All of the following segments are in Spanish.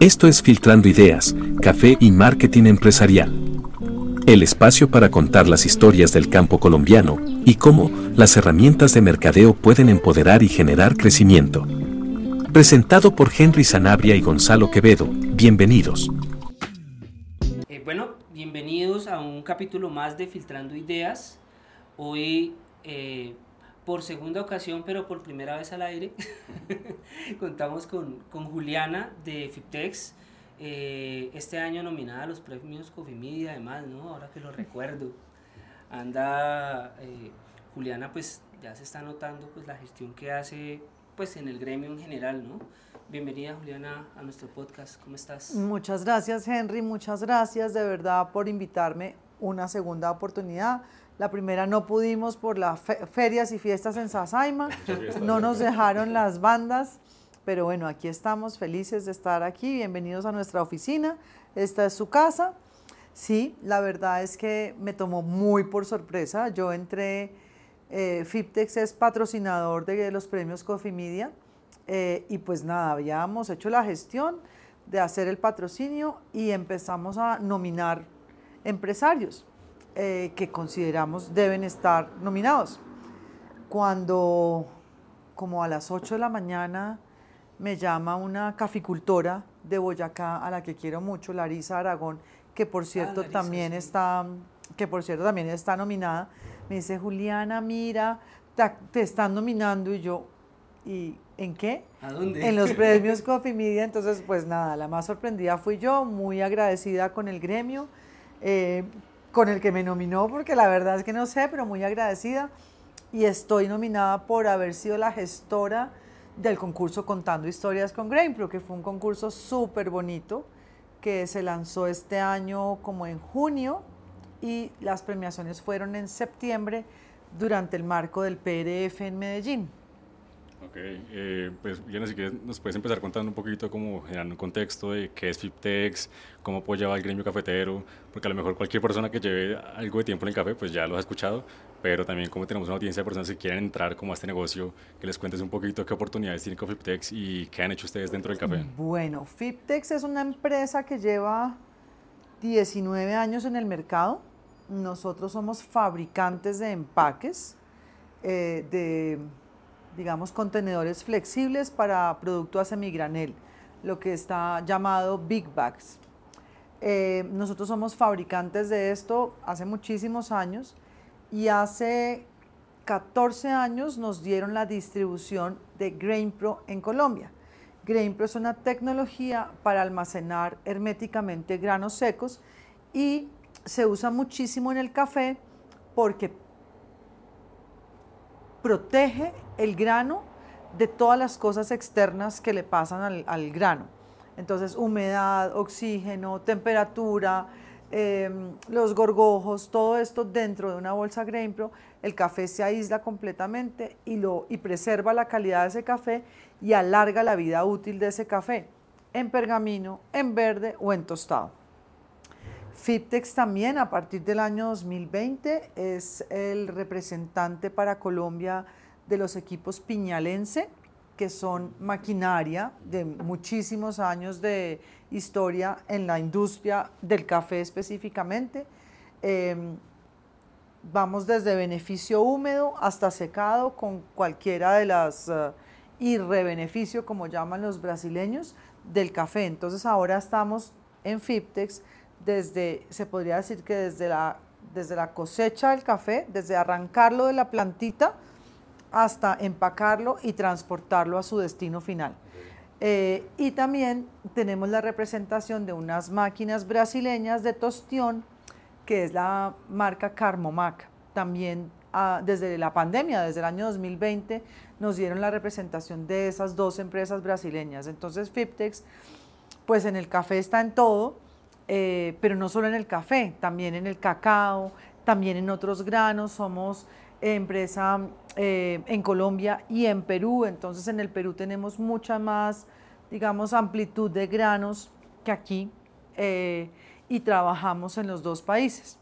Esto es Filtrando Ideas, Café y Marketing Empresarial. El espacio para contar las historias del campo colombiano y cómo las herramientas de mercadeo pueden empoderar y generar crecimiento. Presentado por Henry Sanabria y Gonzalo Quevedo. Bienvenidos. Eh, bueno, bienvenidos a un capítulo más de Filtrando Ideas. Hoy eh, por segunda ocasión, pero por primera vez al aire, contamos con, con, Juliana de Fiptex, eh, este año nominada a los premios Media, además, ¿no? Ahora que lo recuerdo. Anda, eh, Juliana, pues ya se está notando pues la gestión que hace pues en el gremio en general, ¿no? Bienvenida Juliana a nuestro podcast, ¿cómo estás? Muchas gracias Henry, muchas gracias de verdad por invitarme una segunda oportunidad la primera no pudimos por las ferias y fiestas en Sasaima, no nos dejaron las bandas, pero bueno, aquí estamos felices de estar aquí. Bienvenidos a nuestra oficina. Esta es su casa. Sí, la verdad es que me tomó muy por sorpresa. Yo entré, eh, Fiptex es patrocinador de los premios Coffee Media eh, y pues nada, habíamos hecho la gestión de hacer el patrocinio y empezamos a nominar empresarios. Eh, que consideramos deben estar nominados. Cuando, como a las 8 de la mañana, me llama una caficultora de Boyacá, a la que quiero mucho, Larisa Aragón, que por ah, cierto, también, está, que por cierto también está nominada, me dice, Juliana, mira, te, están nominando y yo, ¿y en qué? ¿A dónde? En los premios Coffee Media, entonces pues nada, la más sorprendida fui yo, muy agradecida con el gremio. Eh, con el que me nominó, porque la verdad es que no sé, pero muy agradecida. Y estoy nominada por haber sido la gestora del concurso Contando Historias con GrainPro, que fue un concurso súper bonito que se lanzó este año como en junio y las premiaciones fueron en septiembre durante el marco del PRF en Medellín. Ok, eh, pues bien, así que nos puedes empezar contando un poquito como generando un contexto de qué es FIPTEX, cómo apoyaba el gremio cafetero, porque a lo mejor cualquier persona que lleve algo de tiempo en el café, pues ya lo ha escuchado, pero también como tenemos una audiencia de personas que quieren entrar como a este negocio, que les cuentes un poquito qué oportunidades tiene con FIPTEX y qué han hecho ustedes dentro del café. Bueno, FIPTEX es una empresa que lleva 19 años en el mercado. Nosotros somos fabricantes de empaques, eh, de digamos, contenedores flexibles para producto a semigranel, lo que está llamado Big Bags. Eh, nosotros somos fabricantes de esto hace muchísimos años y hace 14 años nos dieron la distribución de GrainPro en Colombia. GrainPro es una tecnología para almacenar herméticamente granos secos y se usa muchísimo en el café porque protege el grano de todas las cosas externas que le pasan al, grano. Entonces, humedad, oxígeno, temperatura, em, los gorgojos, todo esto dentro de una bolsa GrainPro, el café se aísla completamente y, lo, y preserva la calidad de ese café y alarga la vida útil de ese café en pergamino, en verde o en tostado. FIPTEX también a partir del año 2020 es el representante para Colombia de los equipos Piñalense, que son maquinaria de muchísimos años de historia en la industria del café específicamente. Em, vamos desde beneficio húmedo hasta secado con cualquiera de las uh, como llaman los brasileños, del café. Entonces ahora estamos en FIPTEX desde, se podría decir que desde la, desde la cosecha del café, desde arrancarlo de la plantita hasta empacarlo y transportarlo a su destino final. Eh, y también tenemos la representación de unas máquinas brasileñas de tostión, que es la marca Carmomac. También ah, desde la pandemia, desde el año 2020, nos dieron la representación de esas dos empresas brasileñas. Entonces, Fiptex, pues en el café está en todo eh, pero no solo en el café, también en el cacao, también en otros granos. Somos empresa eh, en Colombia y en Perú, entonces en el Perú tenemos mucha más, digamos, amplitud de granos que aquí eh, y trabajamos en los dos países.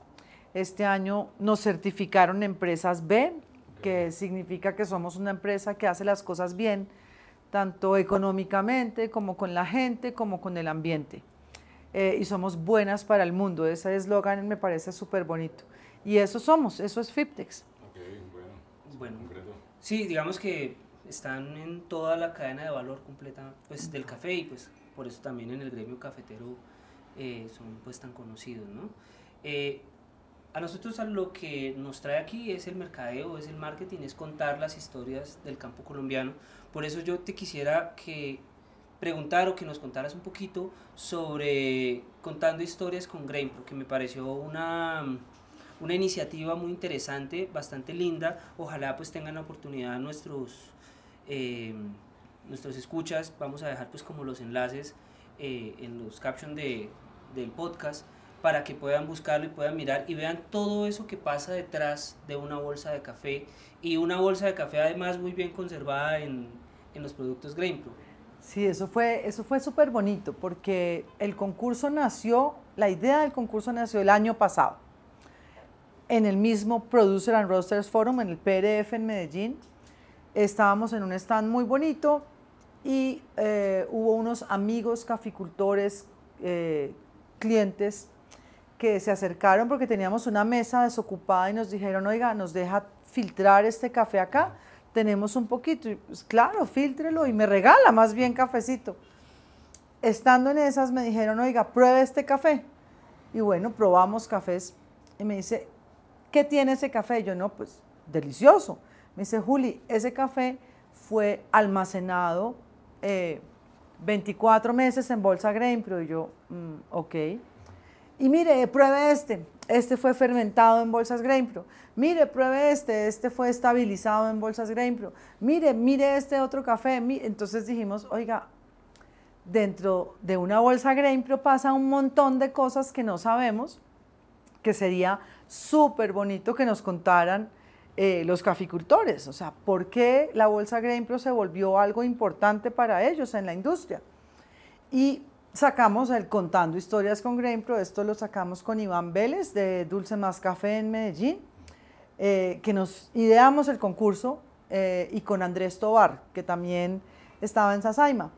Este año nos certificaron empresas B, que significa que somos una empresa que hace las cosas bien, tanto económicamente como con la gente, como con el ambiente. Eh, y somos buenas para el mundo. Ese eslogan me parece súper bonito. Y eso somos, eso es Fiptex. bueno. sí, digamos que están en toda la cadena de valor completa pues, del café y pues por eso también en el gremio cafetero eh, son pues tan conocidos, ¿no? Eh, a nosotros a lo que nos trae aquí es el mercadeo, es el marketing, es contar las historias del campo colombiano. Por eso yo te quisiera que preguntar o que nos contaras un poquito sobre contando historias con Grain, porque me pareció una, una iniciativa muy interesante, bastante linda. Ojalá pues tengan la oportunidad nuestros, eh, nuestros escuchas, vamos a dejar pues como los enlaces eh, en los captions de, del podcast para que puedan buscarlo y puedan mirar y vean todo eso que pasa detrás de una bolsa de café y una bolsa de café además muy bien conservada en, en los productos GrainPro. Sí, eso fue eso fue súper bonito porque el concurso nació, la idea del concurso nació el año pasado en el mismo Producer and Roasters Forum, en el PRF en Medellín. Estábamos en un stand muy bonito y eh, hubo unos amigos caficultores, eh, clientes que se acercaron porque teníamos una mesa desocupada y nos dijeron, oiga, nos deja filtrar este café acá, tenemos un poquito, y pues claro, filtrelo y me regala más bien cafecito. Estando en esas me dijeron, oiga, pruebe este café. Y bueno, probamos cafés y me dice, ¿qué tiene ese café? yo no, pues delicioso. Me dice, Juli, ese café fue almacenado 24 eh, meses en bolsa grain, pero yo, mm, ok. Y mire, pruebe este. Este fue fermentado en bolsas GrainPro. Mire, pruebe este. Este fue estabilizado en bolsas GrainPro. Mire, mire este otro café. Entonces dijimos, oiga, dentro de una bolsa GrainPro pasa un montón de cosas que no sabemos, que sería súper bonito que nos contaran eh, los caficultores. O sea, ¿por qué la bolsa GrainPro se volvió algo importante para ellos en la industria? Y sacamos el Contando Historias con GrainPro, esto lo sacamos con Iván Vélez de Dulce Más Café en Medellín, eh, que nos ideamos el concurso, eh, y con Andrés Tobar, que también estaba en Sasaima.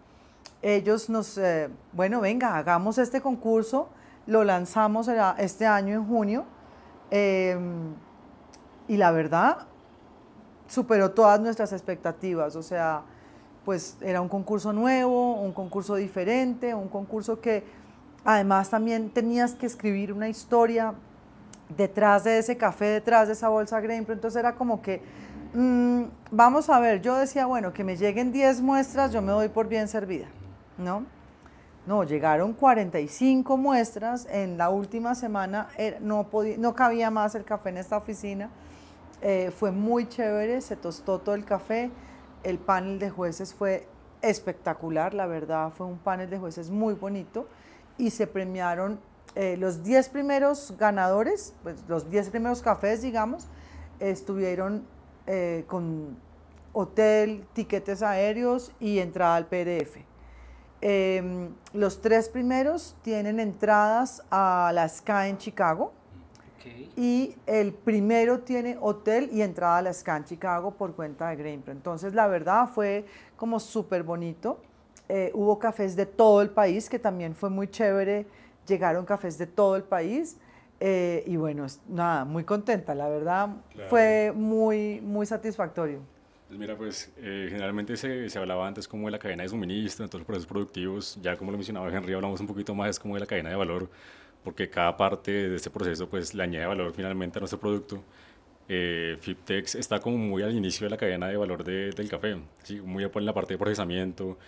Ellos nos, eh, bueno, venga, hagamos este concurso, lo lanzamos este año en junio, em, y la verdad, superó todas nuestras expectativas, o sea, pues era un concurso nuevo, un concurso diferente, un concurso que además también tenías que escribir una historia detrás de ese café, detrás de esa bolsa Grain, pero entonces era como que, mm, vamos a ver, yo decía, bueno, que me lleguen 10 muestras, yo me doy por bien servida, ¿no? No, llegaron 45 muestras, en la última semana no, podía, no cabía más el café en esta oficina, eh, fue muy chévere, se tostó todo el café, el panel de jueces fue espectacular, la verdad fue un panel de jueces muy bonito y se premiaron eh, los 10 primeros ganadores, pues los 10 primeros cafés, digamos, estuvieron eh, con hotel, tiquetes aéreos y entrada al PDF. Em, los tres primeros tienen entradas a la Sky en Chicago, y el primero tiene hotel y entrada a la Scan Chicago por cuenta de GrainPro. Entonces, la verdad fue como súper bonito. Eh, hubo cafés de todo el país, que también fue muy chévere. Llegaron cafés de todo el país. Eh, y bueno, nada, muy contenta, la verdad fue muy, muy satisfactorio. Pues mira, pues eh, generalmente se, se, hablaba antes como de la cadena de suministro, en todos los procesos productivos, ya como lo mencionaba Henry, hablamos un poquito más como de la cadena de valor porque cada parte de este proceso pues le añade valor finalmente a nuestro producto. Eh, Fiptex está como muy al inicio de la cadena de valor de, del café, ¿sí? muy en la parte de procesamiento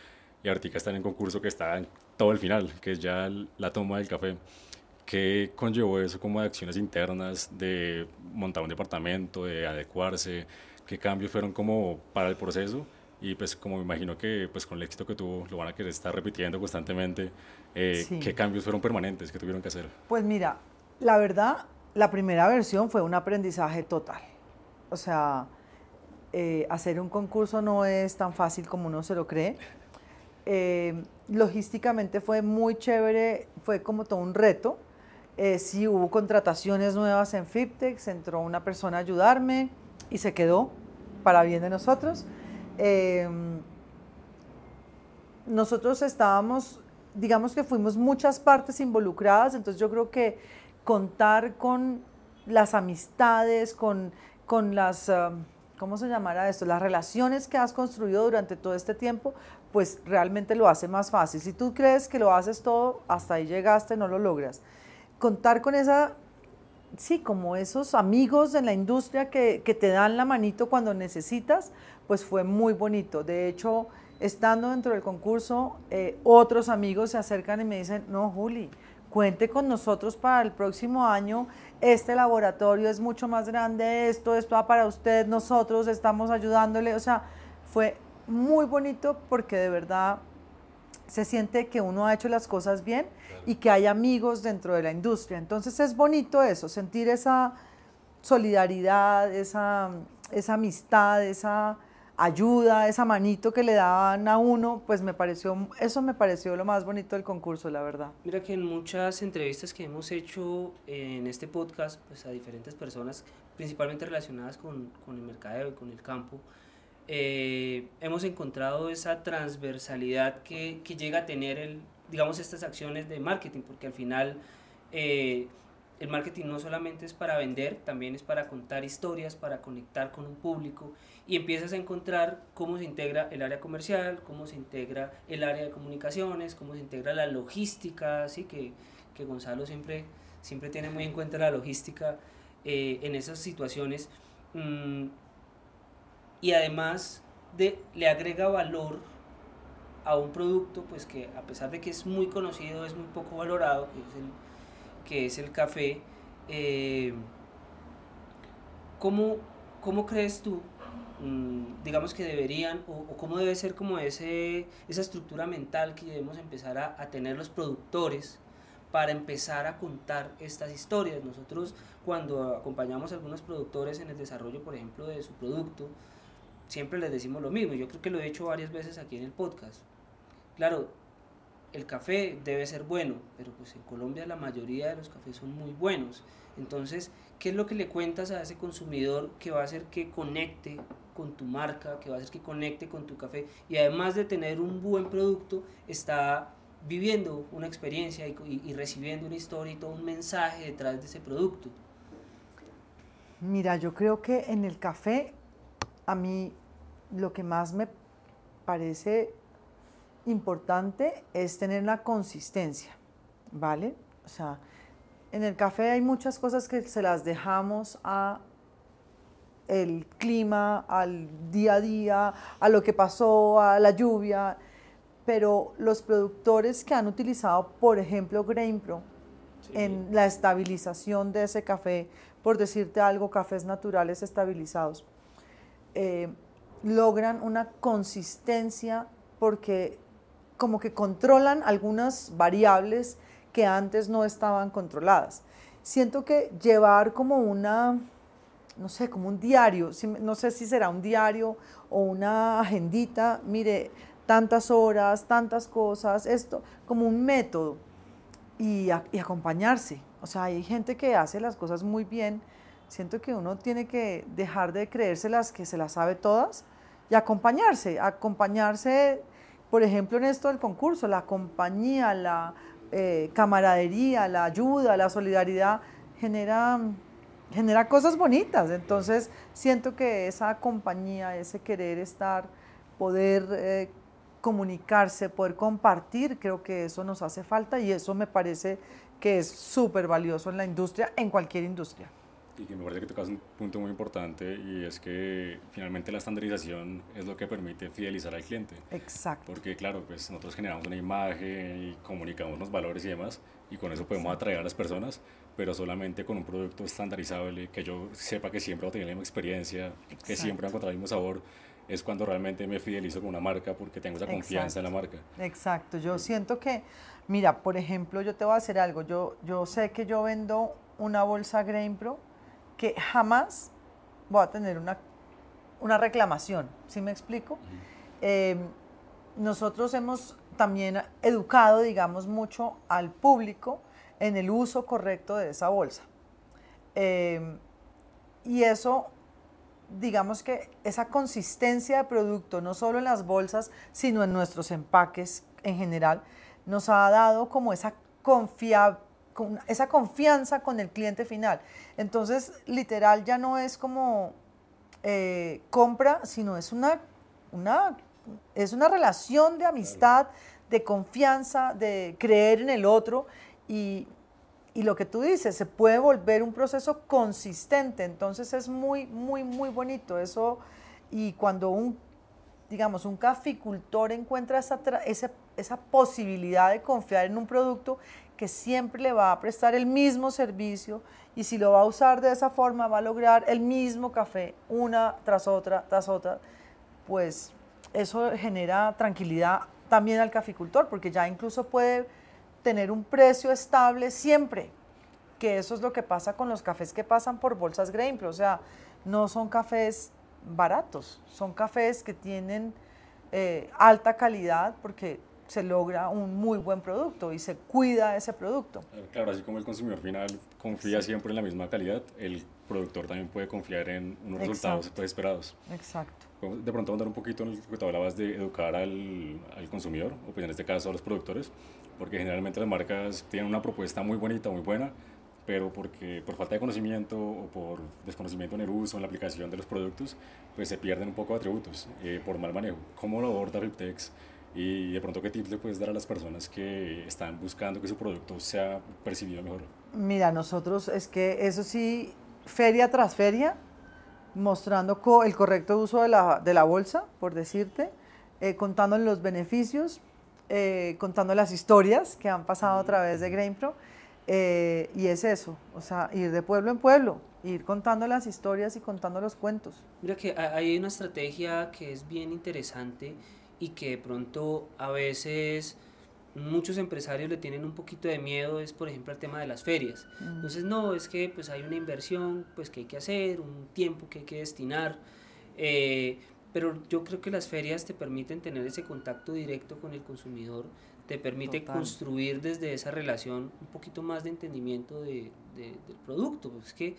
y Artica está en el concurso que está en todo el final, que es ya la toma del café. ¿Qué conllevó eso como de acciones internas, de montar un departamento, de adecuarse? ¿Qué cambios fueron como para el proceso? Y pues como me imagino que pues con el éxito que tuvo lo van a querer estar repitiendo constantemente, eh, ¿qué cambios fueron permanentes que tuvieron que hacer? Pues mira, la verdad, la primera versión fue un aprendizaje total. O sea, eh, hacer un concurso no es tan fácil como uno se lo cree. Eh, logísticamente fue muy chévere, fue como todo un reto. sí hubo contrataciones nuevas en Fiptex, entró una persona a ayudarme y se quedó para bien de nosotros. Em, nosotros estábamos, digamos que fuimos muchas partes involucradas, entonces yo creo que contar con las amistades, con, con las, ah, ¿cómo se llamará esto? Las relaciones que has construido durante todo este tiempo, pues realmente lo hace más fácil. Si tú crees que lo haces todo, hasta ahí llegaste, no lo logras. Contar con esa, sí, como esos amigos en la industria que, que te dan la manito cuando necesitas, pues fue muy bonito. De hecho, estando dentro del concurso, eh, otros amigos se acercan y me dicen, no, Juli, cuente con nosotros para el próximo año, este laboratorio es mucho más grande, esto, esto va para usted, nosotros estamos ayudándole, o sea, fue muy bonito porque de verdad se siente que uno ha hecho las cosas bien y que hay amigos dentro de la industria. Entonces es bonito eso, sentir esa solidaridad, esa, esa amistad, esa ayuda, esa manito que le daban a uno, pues me pareció, eso me pareció lo más bonito del concurso, la verdad. Mira que en muchas entrevistas que hemos hecho en este podcast, pues a diferentes personas, principalmente relacionadas con, con el mercadeo y con el campo, eh, hemos encontrado esa transversalidad que, que, llega a tener el, digamos, estas acciones de marketing, porque al final eh, el marketing no solamente es para vender, también es para contar historias, para conectar con un público y empiezas a encontrar cómo se integra el área comercial, cómo se integra el área de comunicaciones, cómo se integra la logística, así que, que Gonzalo siempre, siempre tiene muy en cuenta la logística eh, en esas situaciones. Mm, y además de, le agrega valor a un producto pues que a pesar de que es muy conocido es muy poco valorado que es el, que es el café eh, ¿cómo, ¿cómo, crees tú mm, digamos que deberían o, cómo debe ser como ese, esa estructura mental que debemos empezar a, a tener los productores para empezar a contar estas historias. Nosotros cuando acompañamos a algunos productores en el desarrollo, por ejemplo, de su producto, siempre les decimos lo mismo. Yo creo que lo he hecho varias veces aquí en el podcast. Claro, el café debe ser bueno, pero pues en Colombia la mayoría de los cafés son muy buenos. Entonces, ¿qué es lo que le cuentas a ese consumidor que va a hacer que conecte con tu marca, que va a hacer que conecte con tu café? Y además de tener un buen producto, está viviendo una experiencia y, y recibiendo una historia y todo un mensaje detrás de ese producto. Mira, yo creo que en el café a mí lo que más me parece importante es tener la consistencia, ¿vale? O sea, en el café hay muchas cosas que se las dejamos a el clima, al día a día, a lo que pasó, a la lluvia, pero los productores que han utilizado, por ejemplo, GrainPro, en la estabilización de ese café, por decirte algo, cafés naturales estabilizados, eh, logran una consistencia porque como que controlan algunas variables que antes no estaban controladas. Siento que llevar como una, no sé, como un diario, no sé si será un diario o una agendita, mire, tantas horas, tantas cosas, esto, como un método y, y acompañarse. O sea, hay gente que hace las cosas muy bien. Siento que uno tiene que dejar de creérselas que se las sabe todas y acompañarse, acompañarse, por ejemplo, en esto del concurso, la compañía, la eh, camaradería, la ayuda, la solidaridad, genera, genera cosas bonitas. Entonces, siento que esa compañía, ese querer estar, poder eh, comunicarse, poder compartir, creo que eso nos hace falta y eso me parece que es súper valioso en la industria, en cualquier industria y que me parece que tocas un punto muy importante y es que finalmente la estandarización es lo que permite fidelizar al cliente. Exacto. Porque claro, pues nosotros generamos una imagen y comunicamos unos valores y demás y con eso podemos atraer a las personas, pero solamente con un producto estandarizable, que yo sepa que siempre va a tener la misma experiencia, que siempre va a encontrar el mismo sabor, es cuando realmente me fidelizo con una marca porque tengo esa confianza en la marca. Exacto, yo siento que, mira, por ejemplo, yo te voy a hacer algo, yo, yo sé que yo vendo una bolsa Grain Pro que jamás voy a tener una, una reclamación, ¿sí me explico? Em, nosotros hemos también educado, digamos, mucho al público en el uso correcto de esa bolsa. Em, y eso, digamos que esa consistencia de producto, no solo en las bolsas, sino en nuestros empaques en general, nos ha dado como esa, confia, esa confianza con el cliente final. Entonces, literal, ya no es como eh, compra, sino es una, una, es una relación de amistad, de confianza, de creer en el otro y, y lo que tú dices, se puede volver un proceso consistente, entonces es muy, muy, muy bonito eso. Y cuando un, digamos, un caficultor encuentra esa, esa, esa posibilidad de confiar en un producto que siempre le va a prestar el mismo servicio y si lo va a usar de esa forma va a lograr el mismo café una tras otra, tras otra, pues eso genera tranquilidad también al caficultor porque ya incluso puede tener un precio estable siempre, que eso es lo que pasa con los cafés que pasan por bolsas Grain, o sea, no son cafés baratos, son cafés que tienen eh, alta calidad porque se logra un muy buen producto y se cuida ese producto. Claro, así como el consumidor final confía siempre en la misma calidad, el productor también puede confiar en unos resultados pues, esperados. Exacto. De pronto andar un poquito en lo que tú hablabas de educar al, al consumidor, o pues en este caso a los productores, porque generalmente las marcas tienen una propuesta muy bonita, muy buena, pero porque por falta de conocimiento o por desconocimiento en el uso, en la aplicación de los productos, pues se pierden un poco de atributos eh, por mal manejo. ¿Cómo lo aborda Fliptex? Y de pronto, ¿qué tips le puedes dar a las personas que están buscando que su producto sea percibido mejor? Mira, nosotros es que eso sí, feria tras feria, mostrando el correcto uso de la, de la bolsa, por decirte, eh, contando los beneficios, eh, contando las historias que han pasado a través de GrainPro. Eh, y es eso, o sea, ir de pueblo en pueblo, ir contando las historias y contando los cuentos. Mira que hay una estrategia que es bien interesante y que de pronto a veces muchos empresarios le tienen un poquito de miedo es por ejemplo el tema de las ferias. Mm. Entonces no, es que pues hay una inversión pues que hay que hacer, un tiempo que hay que destinar. Eh, pero yo creo que las ferias te permiten tener ese contacto directo con el consumidor, te permite construir desde esa relación un poquito más de entendimiento de, del producto. Es que,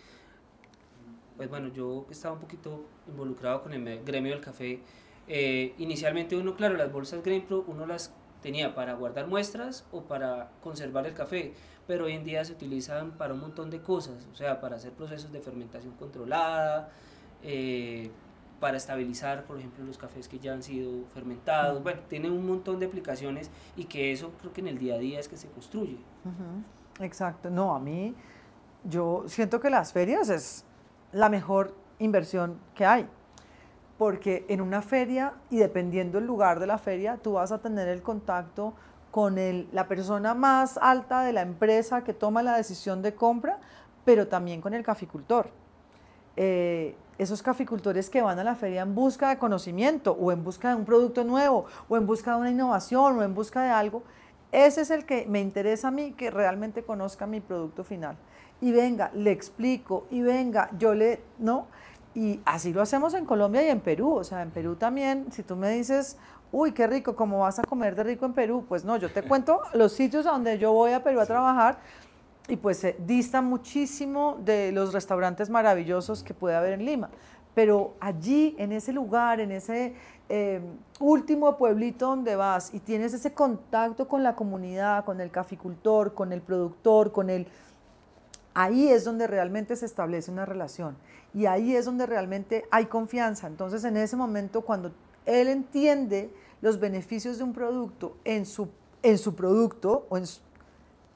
pues bueno, yo estaba un poquito involucrado con el gremio del café. Eh, inicialmente uno, claro, las bolsas GrainPro uno las tenía para guardar muestras o para conservar el café, pero hoy en día se utilizan para un montón de cosas, o sea, para hacer procesos de fermentación controlada, eh, para estabilizar, por ejemplo, los cafés que ya han sido fermentados. Bueno, tiene un montón de aplicaciones y que eso creo que en el día a día es que se construye. Exacto. No, a mí, yo siento que las ferias es la mejor inversión que hay. Porque en una feria, y dependiendo el lugar de la feria, tú vas a tener el contacto con la persona más alta de la empresa que toma la decisión de compra, pero también con el caficultor. Eh, esos caficultores que van a la feria en busca de conocimiento o en busca de un producto nuevo o en busca de una innovación o en busca de algo, ese es el que me interesa a mí que realmente conozca mi producto final. Y venga, le explico y venga, yo le, ¿no? Y así lo hacemos en Colombia y en Perú. O sea, en Perú también, si tú me dices, uy, qué rico, ¿cómo vas a comer de rico en Perú? Pues no, yo te cuento los sitios a donde yo voy a Perú a trabajar y pues se dista muchísimo de los restaurantes maravillosos que puede haber en Lima. Pero allí, en ese lugar, en ese eh, último pueblito donde vas y tienes ese contacto con la comunidad, con el caficultor, con el productor, con el... Ahí es donde realmente se establece una relación y ahí es donde realmente hay confianza. Entonces, en ese momento, cuando él entiende los beneficios de un producto en su, en su producto o en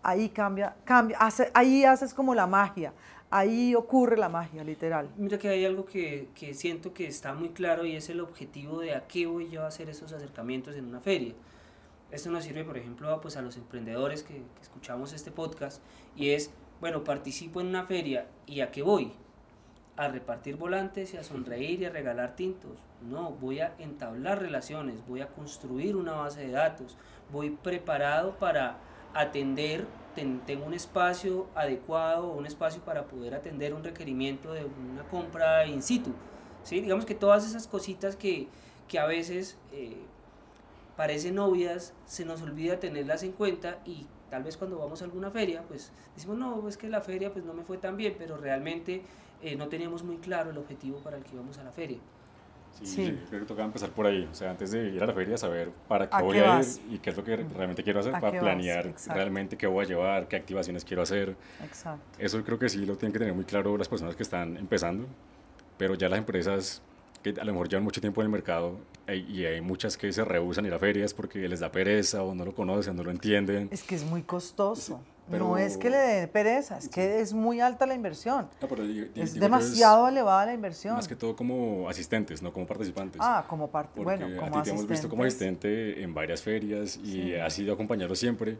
ahí cambia, cambia ahí haces como la magia, ahí ocurre la magia, literal. Mira que hay algo que, que, siento que está muy claro y es el objetivo de a qué voy yo a hacer esos acercamientos en una feria. Esto nos sirve, por ejemplo, a, pues a los emprendedores que escuchamos este podcast y es, bueno, participo en una feria y a qué voy? a repartir volantes y a sonreír y a regalar tintos. No, voy a entablar relaciones, voy a construir una base de datos, voy preparado para atender, tengo un espacio adecuado, un espacio para poder atender un requerimiento de una compra in situ. ¿sí? Digamos que todas esas cositas que, que a veces eh, parecen obvias, se nos olvida tenerlas en cuenta y tal vez cuando vamos a alguna feria, pues decimos, no, es que la feria pues no me fue tan bien, pero realmente eh, no teníamos muy claro el objetivo para el que íbamos a la feria. Sí, sí. creo que toca empezar por ahí. O sea, antes de ir a la feria, saber para qué voy a ir y qué es lo que realmente quiero hacer, para planear realmente qué voy a llevar, qué activaciones quiero hacer. Exacto. Eso creo que sí lo tienen que tener muy claro las personas que están empezando, pero ya las empresas que a lo mejor llevan mucho tiempo en el mercado y hay muchas que se rehusan ir a ferias porque les da pereza o no lo conocen, no lo entienden. Es que es muy costoso. no es que le dé pereza, es que es muy alta la inversión. es demasiado elevada la inversión. Más que todo como asistentes, no como participantes. Ah, como parte, bueno, como a ti te hemos visto como asistente en varias ferias y has sido acompañado siempre.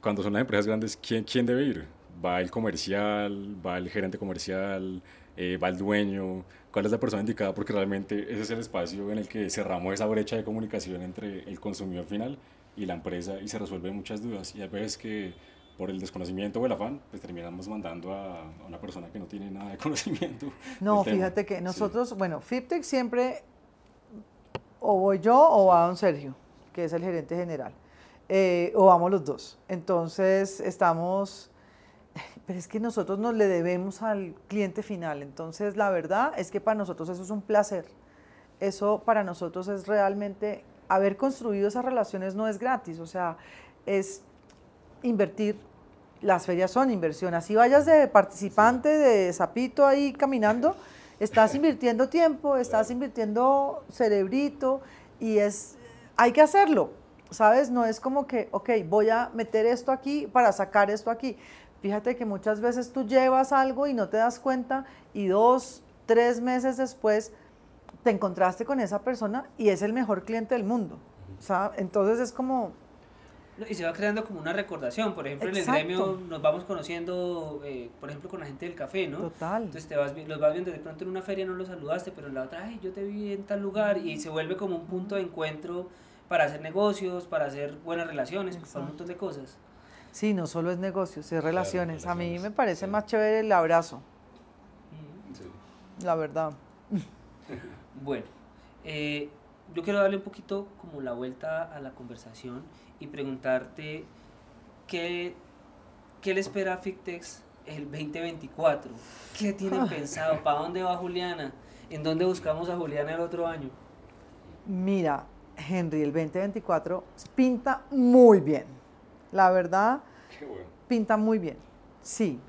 Cuando son las empresas grandes, ¿quién, quién debe ir? ¿Va el comercial? ¿Va el gerente comercial? Eh, va el dueño, cuál es la persona indicada, porque realmente ese es el espacio en el que cerramos esa brecha de comunicación entre el consumidor final y la empresa y se resuelven muchas dudas. Y a veces que por el desconocimiento o el afán, pues terminamos mandando a, una persona que no tiene nada de conocimiento. No, fíjate que nosotros, bueno, FIPTEC siempre o voy yo o va don Sergio, que es el gerente general, eh, o vamos los dos. Entonces estamos pero es que nosotros nos le debemos al cliente final. Entonces, la verdad es que para nosotros eso es un placer. Eso para nosotros es realmente, haber construido esas relaciones no es gratis, o sea, es invertir. Las ferias son inversión. Así vayas de participante, de zapito ahí caminando, estás invirtiendo tiempo, estás invirtiendo cerebrito y es, hay que hacerlo, ¿sabes? No es como que, ok, voy a meter esto aquí para sacar esto aquí. Fíjate que muchas veces tú llevas algo y no te das cuenta y dos, tres meses después te encontraste con esa persona y es el mejor cliente del mundo. Entonces es como... Y se va creando como una recordación. Por ejemplo, en el gremio nos vamos conociendo, eh, por ejemplo, con la gente del café, ¿no? Total. Entonces te vas, los vas viendo, de pronto en una feria no los saludaste, pero en la otra, ay, yo te vi en tal lugar y se vuelve como un punto de encuentro para hacer negocios, para hacer buenas relaciones, para un montón de cosas. Sí, no solo es negocios, es relaciones. A mí me parece más chévere el abrazo. La verdad. Bueno, eh, yo quiero darle un poquito como la vuelta a la conversación y preguntarte qué, qué le espera a Fictex el 2024. ¿Qué tienen pensado? ¿Para dónde va Juliana? ¿En dónde buscamos a Juliana el otro año? Mira, Henry, el 2024 pinta muy bien la verdad, pinta muy bien. Sí.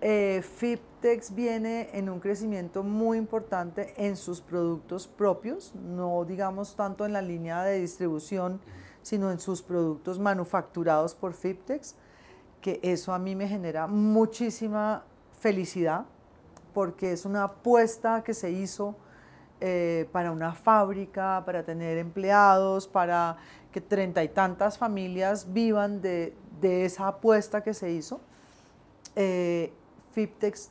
Eh, Fiptex viene en un crecimiento muy importante en sus productos propios, no digamos tanto en la línea de distribución, sino en sus productos manufacturados por Fiptex, que eso a mí me genera muchísima felicidad, porque es una apuesta que se hizo eh, para una fábrica, para tener empleados, para que treinta y tantas familias vivan de, esa apuesta que se hizo. Eh, Fiptex,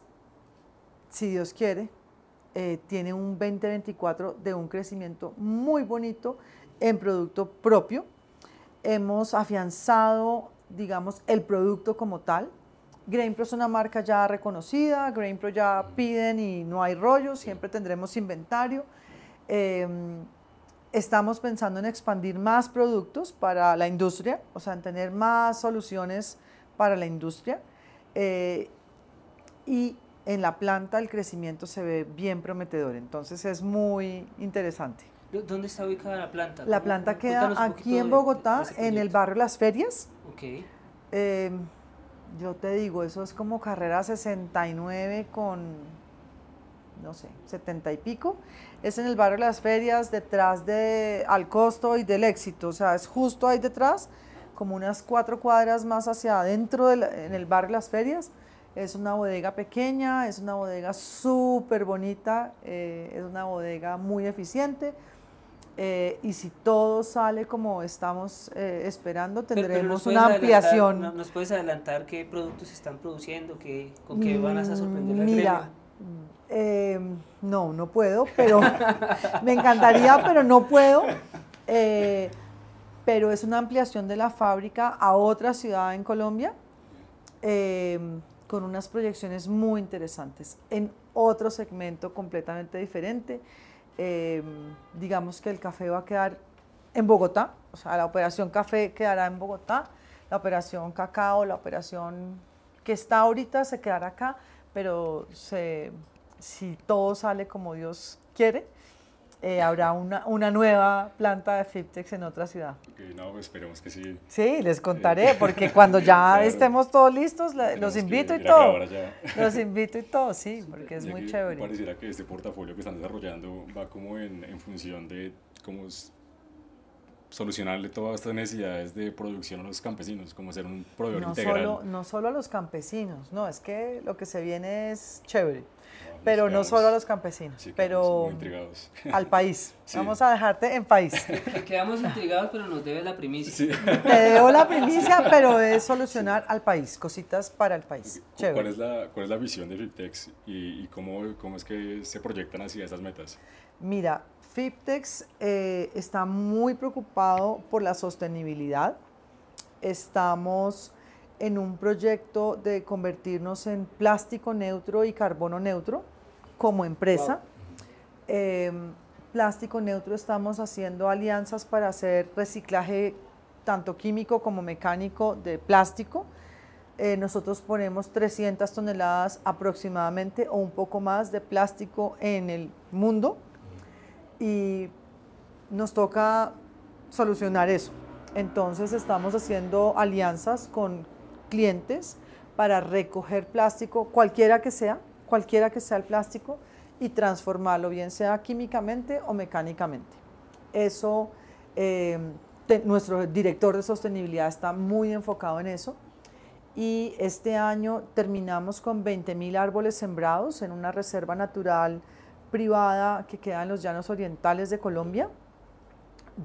si Dios quiere, eh, tiene un 2024 de un crecimiento muy bonito en producto propio. Hemos afianzado, digamos, el producto como tal. GrainPro es una marca ya reconocida, GrainPro ya piden y no hay rollo, siempre tendremos inventario. Em, Estamos pensando en expandir más productos para la industria, o sea, en tener más soluciones para la industria. Eh, y en la planta el crecimiento se ve bien prometedor, entonces es muy interesante. ¿Dónde está ubicada la planta? La planta queda aquí en Bogotá, en el barrio Las Ferias. Okay. Eh, yo te digo, eso es como carrera 69 con no sé, setenta y pico, es en el barrio de las ferias, detrás de Al Costo y del Éxito, o sea, es justo ahí detrás, como unas cuatro cuadras más hacia adentro, en el barrio de las ferias. Es una bodega pequeña, es una bodega súper bonita, eh, es una bodega muy eficiente. Eh, y si todo sale como estamos eh, esperando, tendremos una ampliación. ¿Nos puedes adelantar qué productos están produciendo, qué, con qué van a sorprender al Mira, eh, no, no puedo, pero me encantaría, pero no puedo. Pero es una ampliación de la fábrica a otra ciudad en Colombia con unas proyecciones muy interesantes en otro segmento completamente diferente. Digamos que el café va a quedar en Bogotá, o sea, la operación café quedará en Bogotá, la operación cacao, la operación que está ahorita se quedará acá, pero si todo sale como Dios quiere, eh, habrá una, una, nueva planta de Fiptex en otra ciudad. no, pues esperemos que sí. Sí, les contaré, porque cuando ya estemos todos listos, los invito y todo. Los invito y todo, sí, porque es muy chévere. Pareciera que este portafolio que están desarrollando va como en, en función de cómo solucionarle todas estas necesidades de producción a los campesinos, como ser un proveedor no integral. Solo, no solo a los campesinos, no, es que lo que se viene es chévere pero no solo a los campesinos, pero al país. Vamos a dejarte en país. Quedamos intrigados, pero nos debes la primicia. Te debo la primicia, pero es solucionar al país, cositas para el país. ¿Cuál es la, cuál es la visión de FIPTEX y, cómo, cómo, es que se proyectan hacia esas metas? Mira, FIPTEX eh, está muy preocupado por la sostenibilidad. Estamos en un proyecto de convertirnos en plástico neutro y carbono neutro como empresa. Em, plástico neutro estamos haciendo alianzas para hacer reciclaje tanto químico como mecánico de plástico. Eh, nosotros ponemos 300 toneladas aproximadamente o un poco más de plástico en el mundo y nos toca solucionar eso. Entonces estamos haciendo alianzas con clientes para recoger plástico, cualquiera que sea, cualquiera que sea el plástico, y transformarlo, bien sea químicamente o mecánicamente. Eso, eh, nuestro director de sostenibilidad está muy enfocado en eso. Y este año terminamos con 20.000 árboles sembrados en una reserva natural privada que queda en los llanos orientales de Colombia,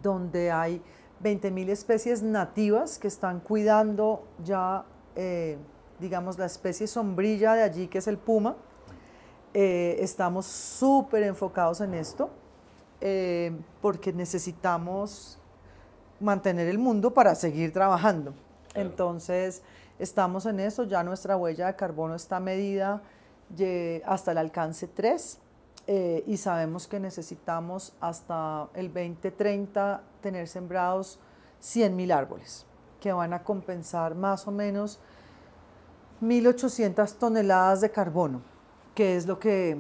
donde hay 20.000 especies nativas que están cuidando ya, eh, digamos, la especie sombrilla de allí, que es el puma, eh, estamos súper enfocados en esto eh, porque necesitamos mantener el mundo para seguir trabajando. Entonces, estamos en eso, ya nuestra huella de carbono está medida hasta el alcance 3 eh, y sabemos que necesitamos hasta el 2030 tener sembrados 100.000 árboles que van a compensar más o menos 1.800 toneladas de carbono que es lo que,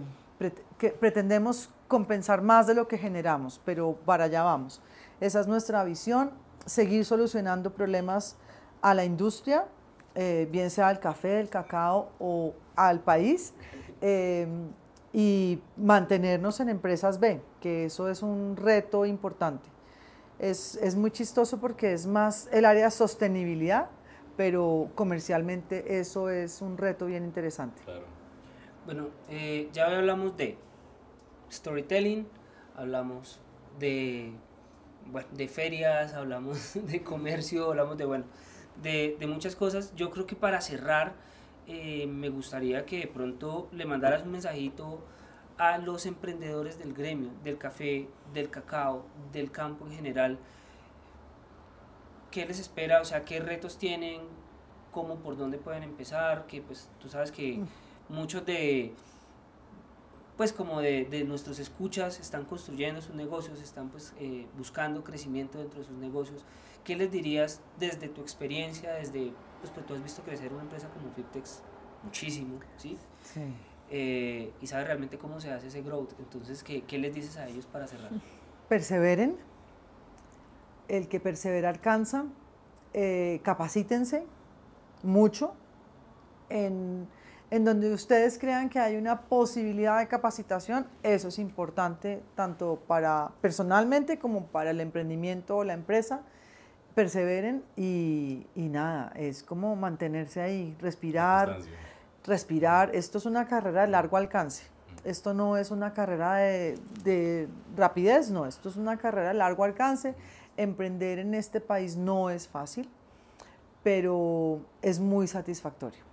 pretendemos compensar más de lo que generamos, pero para allá vamos. Esa es nuestra visión, seguir solucionando problemas a la industria, eh, bien sea al café, el cacao o al país, eh, y mantenernos en empresas B, que eso es un reto importante. Es, es, muy chistoso porque es más el área de sostenibilidad, pero comercialmente eso es un reto bien interesante. Claro. Bueno, eh, ya hablamos de storytelling, hablamos de, de ferias, hablamos de comercio, hablamos de, bueno, de, muchas cosas. Yo creo que para cerrar, eh, me gustaría que de pronto le mandaras un mensajito a los emprendedores del gremio, del café, del cacao, del campo en general. ¿Qué les espera? O sea, ¿qué retos tienen? ¿Cómo, por dónde pueden empezar? Que pues tú sabes que... Muchos de, pues como de, de, nuestros escuchas están construyendo sus negocios, están pues eh, buscando crecimiento dentro de sus negocios. ¿Qué les dirías desde tu experiencia, desde, pues, pues tú has visto crecer una empresa como Fliptex muchísimo, ¿sí? Sí. Eh, y sabes realmente cómo se hace ese growth. Entonces, ¿qué, ¿qué, les dices a ellos para cerrar? Perseveren. El que persevera alcanza. Eh, capacítense mucho en en donde ustedes crean que hay una posibilidad de capacitación, eso es importante tanto para personalmente como para el emprendimiento o la empresa. Perseveren y, nada, es como mantenerse ahí, respirar, respirar. Esto es una carrera de largo alcance. Esto no es una carrera de, de rapidez, no, esto es una carrera de largo alcance. Emprender en este país no es fácil, pero es muy satisfactorio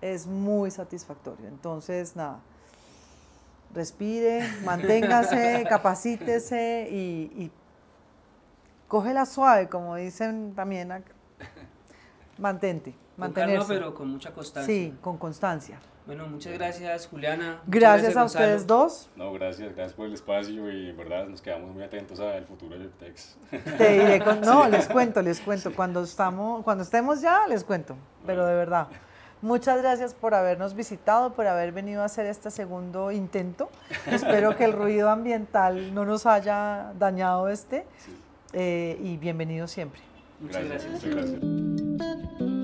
es muy satisfactorio. Entonces, nada, respire, manténgase, capacítese y, y cógela suave, como dicen también acá. Mantente, mantenerse. Con calma, pero con mucha constancia. Sí, con constancia. Bueno, muchas gracias Juliana. Gracias, a ustedes dos. No, gracias, gracias por el espacio y en verdad nos quedamos muy atentos al futuro de Tex. Te diré no, les cuento, les cuento. Cuando, estamos, cuando estemos ya, les cuento, pero de verdad. Muchas gracias por habernos visitado, por haber venido a hacer este segundo intento. Espero que el ruido ambiental no nos haya dañado este. Eh, y bienvenido siempre. Muchas gracias. Muchas gracias.